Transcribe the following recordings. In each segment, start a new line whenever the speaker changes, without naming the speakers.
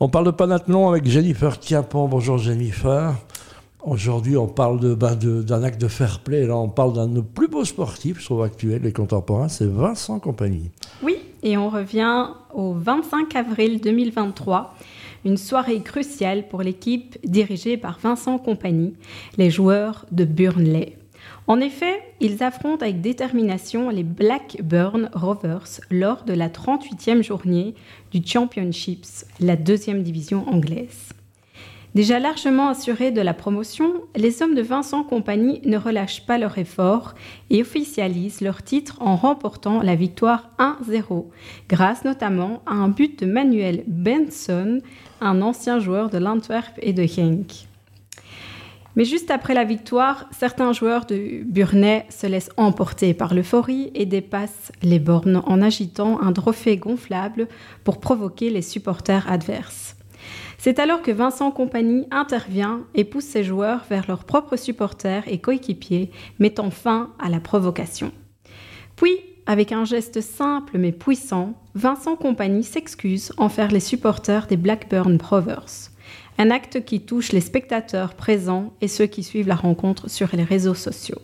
On parle de Panathlon avec Jennifer Tiapon. Bonjour Jennifer. Aujourd'hui, on parle de- d'un acte de fair play. Là, on parle d'un de nos plus beaux sportifs, je trouve, actuels et contemporains. C'est Vincent Compagnie.
Oui, et on revient au 25 avril 2023, une soirée cruciale pour l'équipe dirigée par Vincent Compagnie, les joueurs de Burnley. En effet, ils affrontent avec détermination les Blackburn Rovers lors de la 38e journée du Championships, la deuxième division anglaise. Déjà largement assurés de la promotion, les hommes de Vincent Compagnie ne relâchent pas leur effort et officialisent leur titre en remportant la victoire 1-0, grâce notamment à un but de Manuel Benson, un ancien joueur de l'Antwerp et de Genk. Mais juste après la victoire, certains joueurs de Burnay se laissent emporter par l'euphorie et dépassent les bornes en agitant un trophée gonflable pour provoquer les supporters adverses. C'est alors que Vincent Compagnie intervient et pousse ses joueurs vers leurs propres supporters et coéquipiers, mettant fin à la provocation. Puis, avec un geste simple mais puissant, Vincent Compagnie s'excuse envers les supporters des Blackburn Rovers. Un acte qui touche les spectateurs présents et ceux qui suivent la rencontre sur les réseaux sociaux.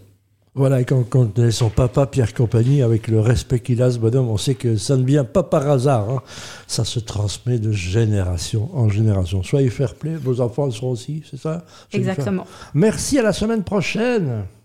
Voilà, et quand, quand on connaît son papa, Pierre Compagnie, avec le respect qu'il a, ce bonhomme, on sait que ça ne vient pas par hasard. hein. Ça se transmet de génération en génération. Soyez fair play, vos enfants le seront aussi, c'est ça?
Exactement.
Merci, à la semaine prochaine.